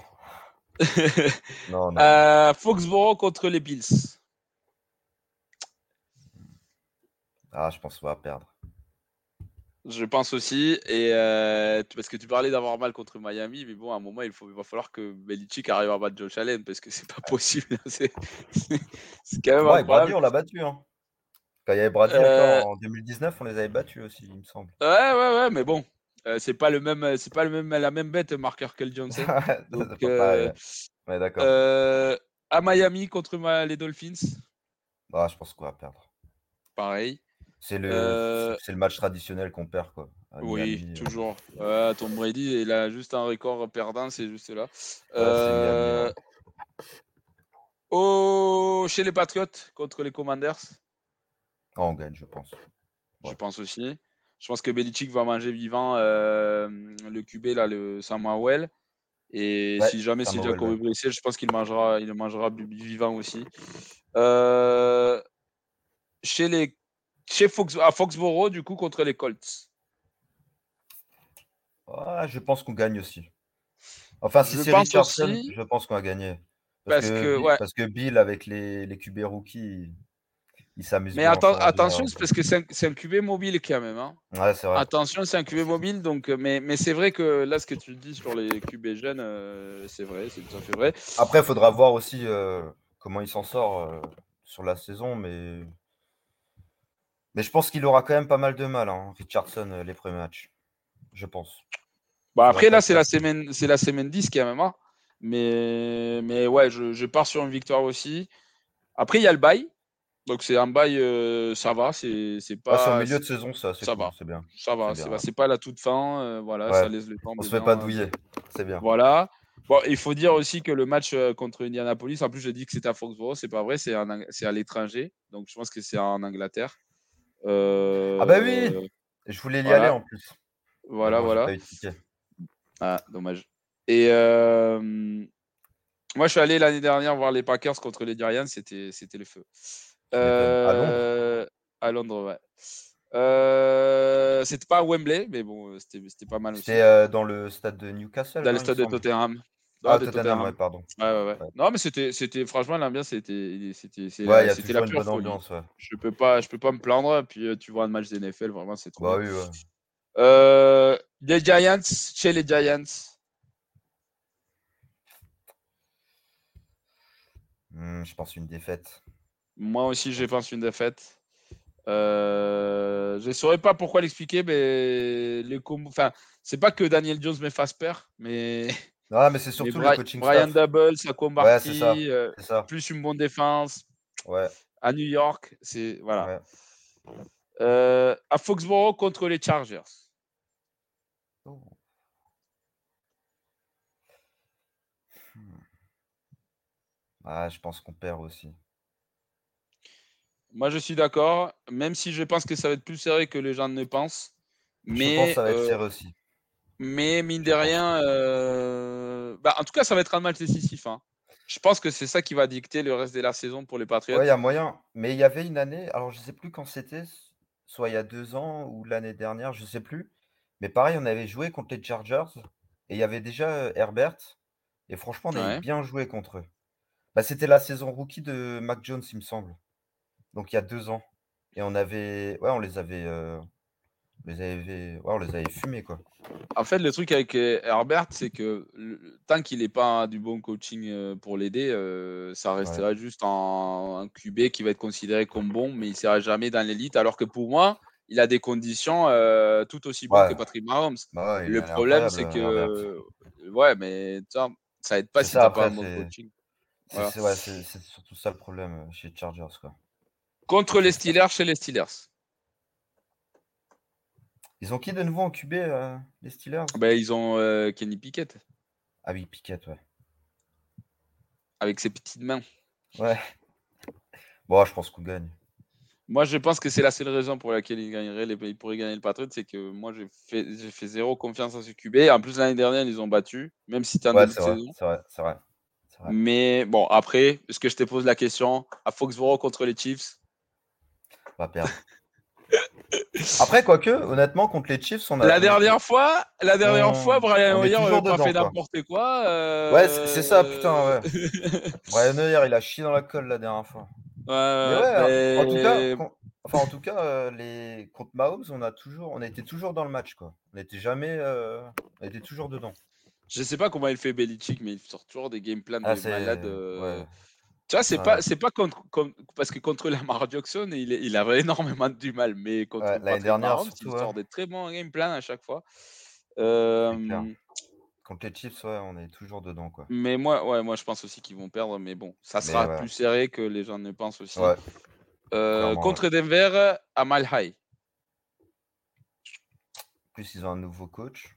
*laughs* Non, non. Euh, Foxborough contre les Bills. Ah, je pense qu'on va perdre. Je pense aussi. Et euh, parce que tu parlais d'avoir mal contre Miami, mais bon, à un moment, il, faut, il va falloir que Belichick arrive à battre Josh Allen parce que c'est pas possible. *laughs* c'est quand même Ouais, Brady, on l'a battu. Hein. Quand il y avait Brady Euh, en 2019, on les avait battus aussi, il me semble. Ouais, ouais, ouais, mais bon. euh, c'est pas le même, c'est pas le même, la même bête, Mark Herkel Johnson. *laughs* Donc, euh, ouais. D'accord. à Miami contre ma- les Dolphins, Ah, je pense qu'on va perdre. pareil. C'est le, Euh, c'est le match traditionnel qu'on perd, quoi. Oui, Miami, euh. toujours. Ouais, Tom Brady, il a juste un record perdant, c'est juste là. Euh, au- Chez les Patriots contre les Commanders, Ah, on gagne, je pense. je pense aussi. Je pense que Belichick va manger vivant le QB, là, le Samuel. Et si jamais c'est ouais. blessé, je pense qu'il mangera, il mangera vivant aussi. Chez les, chez Fox, à Foxborough, du coup, contre les Colts. Ah, je pense qu'on gagne aussi. Enfin, si c'est Richardson, aussi. je pense qu'on va gagner. Parce que, Bill, ouais. parce que Bill, avec les, les QB rookies, il, s'amuse Mais atten- attention, c'est parce que c'est un, un QB mobile quand même. hein. Ouais, c'est vrai. Attention, c'est un QB mobile, donc, euh, mais, mais c'est vrai que là, ce que tu dis sur les QB jeunes, euh, c'est vrai, c'est tout à fait vrai. Après, il faudra voir aussi euh, comment il s'en sort euh, sur la saison, mais... mais je pense qu'il aura quand même pas mal de mal, hein, Richardson, euh, les premiers matchs. Je pense. Bah, après, là, c'est la semaine, c'est la semaine 10 quand même. hein. Mais, mais ouais, je, je pars sur une victoire aussi. Après, il y a le bail. Donc, c'est un bail, euh, ça va. C'est c'est Ah, pas. milieu de saison, ça, c'est ça cool, va. c'est bien. Ça va, c'est c'est pas la toute fin. euh, voilà, Ouais. ça laisse le temps. On se fait bien, pas douiller, c'est bien. Voilà. Bon, il faut dire aussi que le match euh, contre Indianapolis, en plus, je dis que c'était à Foxborough, c'est pas vrai, c'est c'est à l'étranger. Donc, je pense que c'est en Angleterre. Euh, Ah bah oui Je voulais y voilà. aller en plus. Voilà, voilà. Ah, dommage. Et euh, moi, je suis allé l'année dernière voir les Packers contre les Giants, c'était c'était le feu. À Londres Euh, À Londres, ouais. C'était pas à Wembley, mais bon, c'était c'était pas mal aussi. C'était dans le stade de Newcastle. Dans le me stade de. Tottenham. Ah, Ouais, de Tottenham, ouais, pardon. Ouais, ouais, ouais. Non, mais c'était, c'était franchement l'ambiance, c'était, c'était, c'était la une pure bonne folie. ambiance, ouais. Je peux pas, je peux pas me plaindre. Puis euh, tu vois un match des NFL, vraiment, c'est trop Bah oui, ouais. Euh, les Giants, chez les Giants. Hmm, je pense une défaite. Moi aussi, je pense une défaite. Euh, je ne saurais pas pourquoi l'expliquer, mais les combos. Enfin, c'est pas que Daniel Jones me fasse peur, mais. *laughs* Non, mais c'est surtout mais le coaching Brian staff. Double, Ouais, Barkley, c'est ça. euh, C'est ça. plus une bonne défense. Ouais. À New York, c'est. Voilà. ouais. Euh, à Foxborough contre les Chargers. Oh. Hmm. Ah, je pense qu'on perd aussi. Moi, je suis d'accord, même si je pense que ça va être plus serré que les gens ne pensent. Mais, je pense que ça va être euh, serré aussi. mais mine de rien, euh, bah, en tout cas, ça va être un match décisif. hein. Je pense que c'est ça qui va dicter le reste de la saison pour les Patriots. Ouais, il y a moyen. Mais il y avait une année, alors je sais plus quand c'était, soit il y a deux ans ou l'année dernière, je sais plus. Mais pareil, on avait joué contre les Chargers et il y avait déjà euh, Herbert. Et franchement, on avait Ouais. bien joué contre eux. Bah, c'était la saison rookie de Mac Jones, il me semble. Donc il y a deux ans. Et on avait. Ouais, on les avait. euh, les avait. Les avait fumés, quoi. En fait, le truc avec euh, Herbert, c'est que le- tant qu'il n'est pas du bon coaching euh, pour l'aider, euh, ça restera juste en, un QB qui va être considéré comme bon, mais il ne sera jamais dans l'élite. Alors que pour moi, il a des conditions euh, tout aussi bonnes Ouais. que Patrick Mahomes. Bah ouais, Le problème, c'est Herbert. que. Ouais, mais ça aide pas si tu n'as pas un bon coaching. C'est Voilà. surtout ça le problème chez Chargers, quoi. Contre les Steelers, chez les Steelers. Ils ont qui de nouveau en QB, euh, les Steelers? Ben, ils ont euh, Kenny Pickett Ah oui, Pickett, ouais. avec ses petites mains. Ouais. Bon, je pense qu'on gagne. Moi, je pense que c'est la seule raison pour laquelle il gagnerait les, il pourrait gagner le Patriot, c'est que moi, j'ai fait, zéro confiance à ce QB. En plus, l'année dernière, ils ont battu, même si tu en Ouais, c'est vrai, saison. c'est vrai, c'est vrai. c'est vrai. Mais bon, après, est-ce que je te pose la question? À Foxborough contre les Chiefs? On va perdre. *laughs* Après, quoique, honnêtement, contre les Chiefs, on a. La dernière fois, la dernière on- fois, Brian Hoyer n'avait pas fait n'importe quoi. euh, Ouais, c'est ça, putain, ouais. *laughs* Brian Hoyer, il a chié dans la colle la dernière fois. Ouais, Mais ouais, en tout cas, con- enfin, en tout cas euh, les... contre Mahomes, on a toujours, on était toujours dans le match, quoi. On n'était jamais, euh, on était toujours dedans. je sais pas comment il fait Belichick, mais il sort toujours des game plans Ah, de c'est- malade. ouais. Tu vois, c'est Ouais. pas, c'est pas contre, parce que contre Lamar Jackson, il, il avait *laughs* énormément du mal, mais contre Ouais, l'année dernière, Mahomes, surtout, il sort des très bons game plans à chaque fois. Euh. Contre les Chiefs, ouais, on est toujours dedans, quoi. mais moi, ouais, moi, je pense aussi qu'ils vont perdre, mais bon, ça sera plus serré que les gens ne pensent aussi. Euh, contre Denver, à Malhai. en plus ils ont un nouveau coach.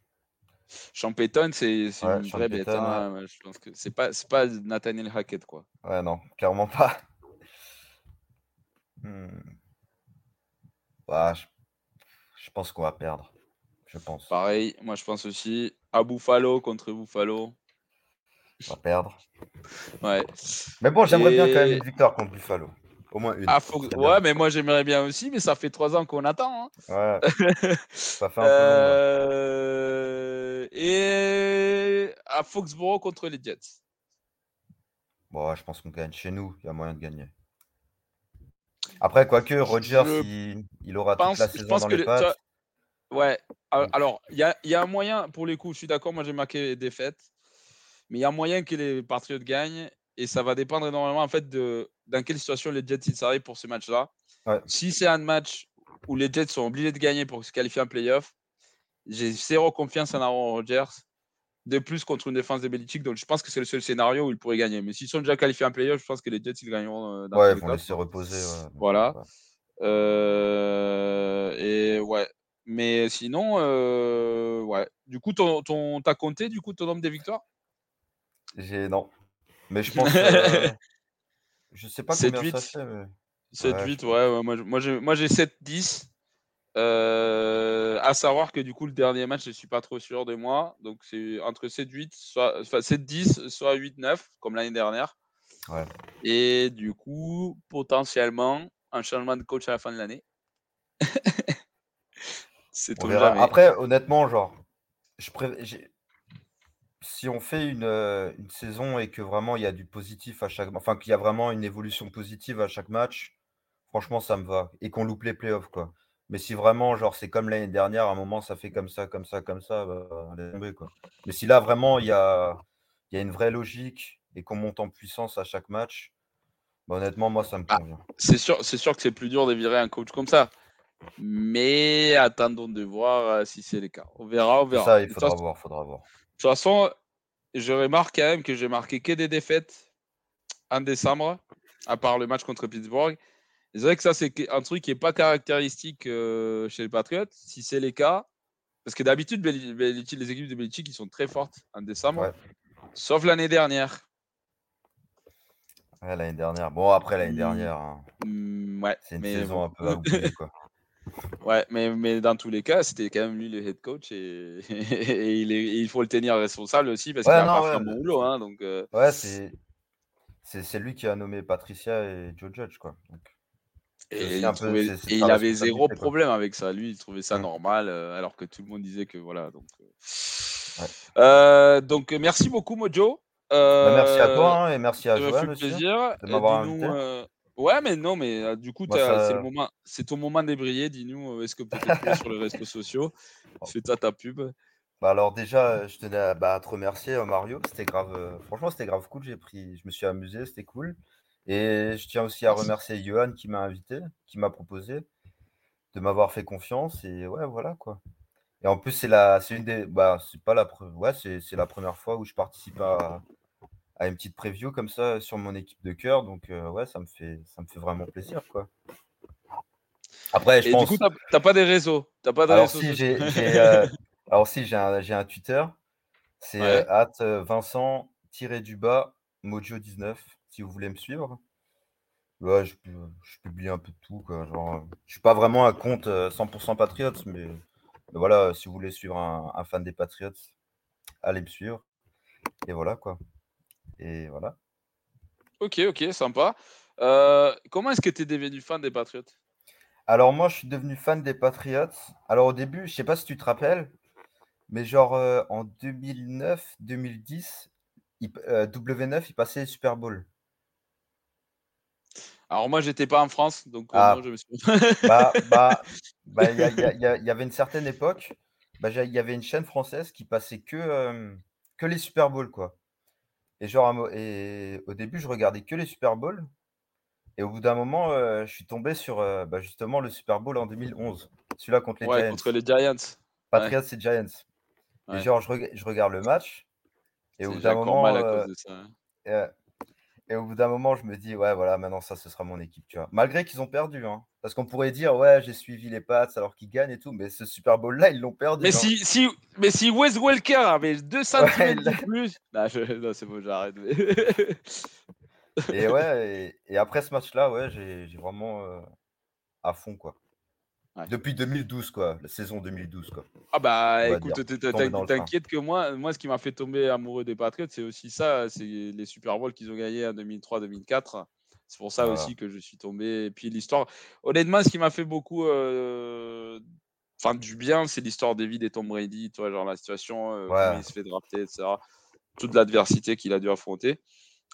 Champeyton, c'est c'est Ouais, une vraie bête. Hein, Je pense que c'est pas, c'est pas Nathaniel Hackett, quoi. Ouais, non, clairement pas. Hmm. Ouais, je... je pense qu'on va perdre. Je pense. Pareil, moi, je pense aussi à Buffalo contre Buffalo. On va perdre. Ouais. Mais bon, j'aimerais bien quand même une victoire contre Buffalo. Au moins une. Ah, faut- Ouais, mais moi, j'aimerais bien aussi, mais ça fait trois ans qu'on attend. hein. Ouais, *laughs* ça fait un peu. Euh, Et à Foxborough contre les Jets. Bon, je pense qu'on gagne chez nous. Il y a moyen de gagner. Après, quoique, Rogers, Je il, il aura pense- toute la saison dans les pattes. Ouais. Alors, il y a, il y a un moyen, pour les coups, je suis d'accord, moi j'ai marqué défaite, mais il y a un moyen que les Patriots gagnent et ça va dépendre énormément en fait de dans quelle situation les Jets ils arrivent pour ce match-là. Ouais. Si c'est un match où les Jets sont obligés de gagner pour se qualifier en playoff, j'ai zéro confiance en Aaron Rodgers. De plus contre une défense de Belichick, donc je pense que c'est le seul scénario où ils pourraient gagner. Mais s'ils sont déjà qualifiés en playoff, je pense que les Jets ils gagneront euh, dans Ouais, ils vont laisser reposer. ouais. Voilà. ouais. Euh, et ouais. Mais sinon, euh, ouais. Du coup, ton, ton, t'as compté du coup ton nombre de victoires? J'ai non. Mais je pense. euh, *laughs* je sais pas Sept, combien ça huit. fait. Mais... 7, Ouais, 8, je ouais, ouais, Moi, j'ai, moi, j'ai 7, 10. Euh, à savoir que du coup, le dernier match, je suis pas trop sûr de moi. Donc, c'est entre 7, 8, soit, enfin, 7, 10, soit 8, 9, comme l'année dernière. Ouais. Et du coup, potentiellement, un changement de coach à la fin de l'année. *laughs* c'est tout. Après, honnêtement, genre, je pré- j'ai- si on fait une, euh, une saison et que vraiment il y a du positif à chaque, enfin qu'il y a vraiment une évolution positive à chaque match, franchement, ça me va. Et qu'on loupe les playoffs, quoi. Mais si vraiment, genre, c'est comme l'année dernière, à un moment, ça fait comme ça, comme ça, comme ça, bah, laisse tomber, quoi. Mais si là, vraiment, il y a, il y a une vraie logique et qu'on monte en puissance à chaque match, Bah, honnêtement, moi, ça me Ah. convient. C'est sûr, c'est sûr que c'est plus dur de virer un coach comme ça. Mais attendons de voir euh, si c'est le cas. On verra, on verra. ça, il voir, faudra voir. De toute façon, je remarque quand même que j'ai marqué que des défaites en décembre, à part le match contre Pittsburgh. C'est vrai que ça, c'est un truc qui n'est pas caractéristique euh, chez les Patriots. Si c'est le cas, parce que d'habitude, les équipes de Belichick, ils sont très fortes en décembre, Ouais. sauf l'année dernière. Ouais, l'année dernière. Bon, après, l'année Mm. dernière, hein, Hmm, ouais, c'est une mais saison un peu à oublier, quoi. *laughs* Ouais, mais, mais dans tous les cas, c'était quand même lui le head coach et, *laughs* et il, est- et il faut le tenir responsable aussi parce Ouais, qu'il a non, pas fait un bon boulot. Hein, donc, euh, Ouais, c'est c'est c'est lui qui a nommé Patricia et Joe Judge, quoi. Donc, Et, il, peu- et avait zéro quoi. problème avec ça. Lui, il trouvait ça normal, euh, alors que tout le monde disait que voilà. Donc, euh. Donc merci beaucoup, Mojo. Bah, merci à toi hein, et merci à ça m'a fait aussi. plaisir. de Ouais, mais non, mais euh, du coup, Moi, t'as- ça- c'est le moment, c'est ton moment de briller. Dis-nous, euh, est-ce que peut te trouver sur les réseaux *laughs* sociaux? Fais-toi ta pub. Bah alors déjà, euh, je tenais à, bah, à te remercier euh, Mario, c'était grave, euh, franchement c'était grave cool, j'ai pris, je me suis amusé, c'était cool. Et je tiens aussi à Merci. remercier Johan qui m'a invité, qui m'a proposé de m'avoir fait confiance et ouais voilà quoi. Et en plus c'est la, c'est une des, bah c'est pas la, pre- ouais c'est c'est la première fois où je participe à, à une petite preview comme ça sur mon équipe de cœur, donc euh, ouais ça me fait, ça me fait vraiment plaisir quoi. Après je Et pense. du coup, t'as pas des réseaux T'as pas de Alors réseaux si j'ai *laughs* euh, alors si j'ai un, j'ai un Twitter, c'est Ouais. euh, at euh, Vincent du bas Mojo 19 si vous voulez me suivre. Ouais, je, pu- je publie un peu de tout quoi. Genre, euh, je suis pas vraiment un compte euh, 100% Patriots, mais, mais voilà, si vous voulez suivre un, un fan des Patriots, allez me suivre. Et voilà quoi. Et voilà. Ok, ok, sympa. Euh, comment est-ce que tu es devenu fan des Patriots? Alors moi, je suis devenu fan des Patriots. Alors au début, je sais pas si tu te rappelles, mais genre euh, en 2009, 2010, il p- euh, W9, il passait les Super Bowl. Alors moi, j'étais pas en France, donc euh, Ah. non, je me suis. Bah, bah, *laughs* bah, il y, il y il il avait une certaine époque, bah, il y avait une chaîne française qui passait que, que les Super Bowls, quoi. Et genre, et au début, je regardais que les Super Bowls. Et au bout d'un moment, euh, je suis tombé sur euh, bah, justement le Super Bowl en 2011. Celui-là contre les ouais, Giants. contre les Giants. Patriots et Giants. Ouais. Et genre, je, reg- je regarde le match. Et au bout d'un moment, à euh, cause de ça. hein. et, et au bout d'un moment, je me dis, ouais, voilà, maintenant ça, ce sera mon équipe, tu vois. Malgré qu'ils ont perdu, hein. Parce qu'on pourrait dire, ouais, j'ai suivi les Pats alors qu'ils gagnent et tout, mais ce Super Bowl-là, ils l'ont perdu. Mais si, si, mais si Wes Welker avait 2 cm de plus. Non, je- non, c'est bon, j'arrête. mais- *laughs* Et ouais, et, et après ce match-là, ouais, j'ai vraiment euh, à fond, quoi. Ouais. Depuis 2012, quoi. La saison 2012, quoi. Ah bah écoute, t'inquiète que moi, moi, ce qui m'a fait tomber amoureux des Patriots, c'est aussi ça, c'est les Super Bowls qu'ils ont gagnés en 2003-2004. C'est pour ça Voilà. aussi que je suis tombé. Et puis l'histoire, honnêtement, ce qui m'a fait beaucoup, euh, enfin du bien, c'est l'histoire d'Evid et Tom Brady, genre la situation, euh, Ouais. comment il se fait drafter, etc. Toute l'adversité qu'il a dû affronter.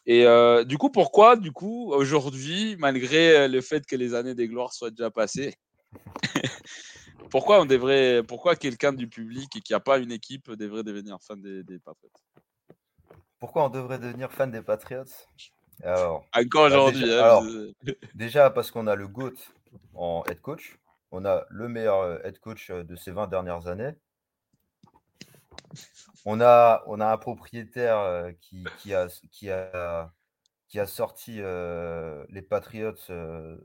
Et euh, du coup, pourquoi, du coup, aujourd'hui, malgré le fait que les années des gloires soient déjà passées, *laughs* pourquoi on devrait, pourquoi quelqu'un du public et qui n'a pas une équipe devrait devenir fan des, des Patriots Pourquoi on devrait devenir fan des Patriots Alors, Encore Bah, aujourd'hui. déjà- hein, *laughs* déjà parce qu'on a le GOAT en head coach. On a le meilleur euh, head coach euh, de ces 20 dernières années. On a, on a un propriétaire euh, qui, qui, a, qui, a, qui a sorti euh, les Patriots euh,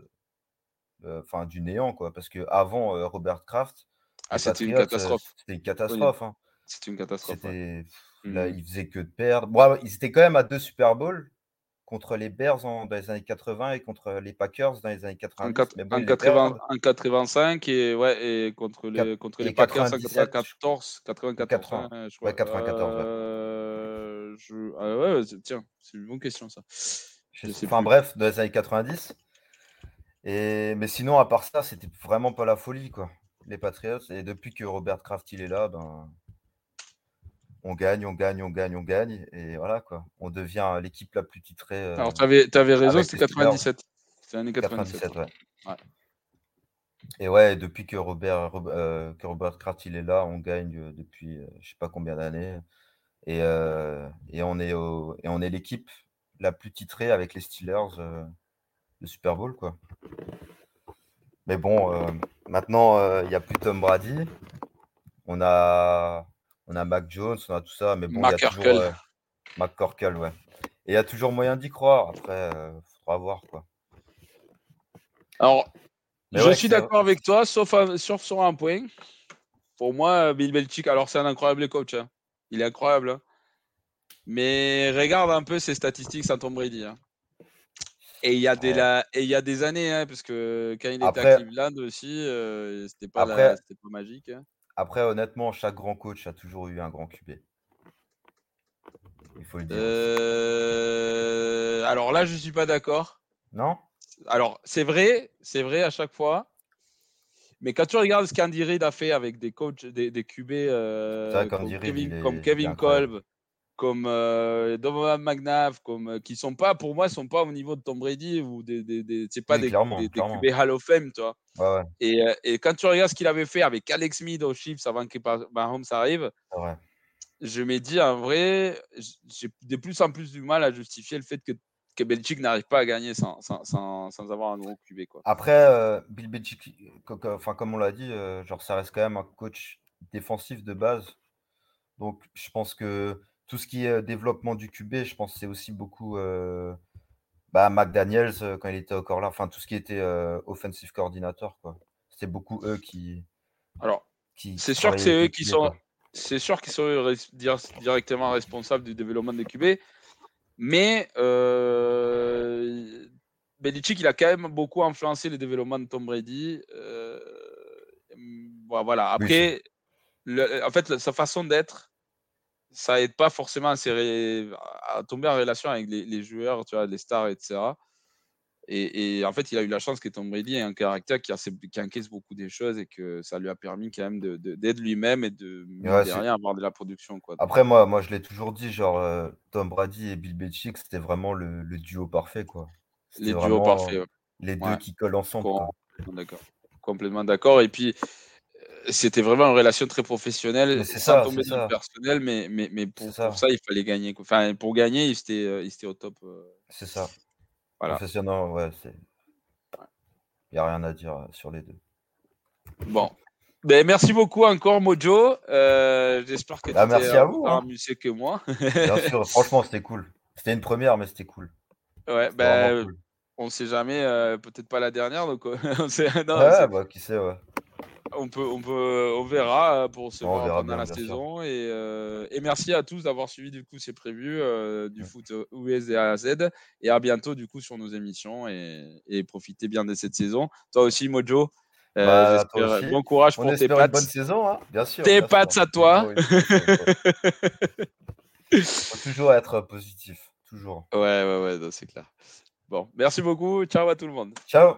euh, enfin, du néant, quoi. Parce qu'avant Robert Kraft, Ah, c'était une catastrophe. C'était une catastrophe. hein. C'était une catastrophe. ouais. Là, ils faisaient que de perdre. Bon, ils étaient quand même à deux Super Bowls contre les Bears en- dans les années 80 et contre les Packers dans les années En, 90. quat- mais bon, en ils les 80 perdent. en 85 et, ouais, et contre les, contre les Packers en 97, 94, 94, 80. ouais, je Ouais, crois. 94, ouais. Euh, je- ah ouais, tiens, c'est une bonne question ça. Je sais Enfin plus. bref, dans les années 90. Et... Mais sinon, à part ça, c'était vraiment pas la folie, quoi. Les Patriots. Et depuis que Robert Kraft il est là, ben, on gagne, on gagne, on gagne, on gagne. Et voilà, quoi. On devient l'équipe la plus titrée. euh, Alors, tu avais, raison, avec c'était les Steelers. 97. C'était l'année 97. 97, ouais. Ouais. Et ouais, depuis que Robert, Rob- euh, que Robert Kraft il est là, on gagne euh, depuis euh, je sais pas combien d'années. Et, euh, et on est au- et on est l'équipe la plus titrée avec les Steelers de Super Bowl, quoi. Mais bon, maintenant, il n'y a plus Tom Brady. On a, on a Mac Jones, on a tout ça, mais bon, il y a toujours euh, McCorkle, ouais. Et il y a toujours moyen d'y croire. Après, il faudra voir, quoi. Alors, Mais je ouais, suis d'accord avec toi, sauf, sur un point. Pour moi, Bill Belichick, alors c'est un incroyable coach. hein. Il est incroyable. hein. Mais regarde un peu ses statistiques sans Tom Brady. hein. Et il y a des, Ouais. la- et il y a des années, hein, parce que quand il était à Cleveland aussi, euh, c'était pas, la- magique. hein. Après, honnêtement, chaque grand coach a toujours eu un grand QB. Il faut le dire. Euh, Alors là, je suis pas d'accord. Non? Alors, c'est vrai, c'est vrai à chaque fois. Mais quand tu regardes ce qu'Andy Reid a fait avec des coachs, des, des QB euh, comme, Kevin, est- comme. Kolb, comme euh, Donovan McNabb, comme, euh, qui sont pas, pour moi, sont pas au niveau de Tom Brady ou des, des, des- c'est pas Oui, des, clairement, des- clairement. QB Hall of Fame, tu vois. Ouais, ouais, Et, euh, et quand tu regardes ce qu'il avait fait avec Alex Smith aux Chiefs avant que Mahomes arrive, je me dis en vrai, j'ai de plus en plus du mal à justifier le fait que, que Belichick n'arrive pas à gagner sans, sans, sans, sans avoir un gros QB. Quoi. Après, euh, Bill Belichick, enfin, comme on l'a dit, euh, genre, ça reste quand même un coach défensif de base. Donc, je pense que tout ce qui est euh, développement du QB, je pense que c'est aussi beaucoup euh, bah, McDaniels euh, quand il était encore là. Enfin, tout ce qui était euh, offensive coordinator, quoi. C'était beaucoup eux qui. Alors, qui C'est sûr que c'est eux qui sont, c'est sûr qu'ils sont directement responsables du développement des QB, mais euh, Belichick, il a quand même beaucoup influencé le développement de Tom Brady. euh, voilà. Oui, Après, le- en fait, sa façon d'être, ça aide pas forcément à, tomber en relation avec les, les joueurs, tu vois, les stars, etc. Et, et en fait, il a eu la chance que Tom Brady ait un caractère qui, a- qui encaisse beaucoup des choses et que ça lui a permis quand même de- de- d'être lui-même et de Ouais, de c'est- rien avoir de la production. Quoi. Après, moi, moi je l'ai toujours dit, genre, euh, Tom Brady et Bill Belichick, c'était vraiment le, le duo parfait, quoi. les duos ouais. deux Ouais. qui collent ensemble. Complètement d'accord. Complètement d'accord. Et puis, euh, c'était vraiment une relation très professionnelle, c'est sans ça, tomber c'est dans le personnel, mais, mais, mais pour, ça. pour ça, il fallait gagner. Enfin, pour gagner, il était, euh, il était au top. euh, C'est ça. Voilà. Professionnel, ouais, c'est. Il n'y a rien à dire euh, sur les deux. Bon. Ben, merci beaucoup encore, Mojo. Euh, J'espère que Bah, tu merci à vous, autant hein. amusé que moi. Bien sûr, *laughs* franchement, c'était cool. C'était une première, mais c'était cool. Ouais, ben, cool. on sait jamais, euh, peut-être pas la dernière, donc *laughs* on, sait- non, Ouais, bah, qui sait, ouais. On peut, on peut, on verra euh, pour se voir pendant bien, la bien saison. Et, euh, et merci à tous d'avoir suivi du coup ces prévus euh, du foot US et à Z. Et à bientôt du coup sur nos émissions et, et profitez bien de cette saison. Toi aussi, Mojo. euh, Bah, aussi. bon courage On pour tes une pattes. bonne saison, hein, bien sûr. Tes pattes à toi. Toujours une- *laughs* Faut toujours être positif, toujours. Ouais, ouais, ouais, c'est clair. Bon, merci beaucoup. Ciao à tout le monde. Ciao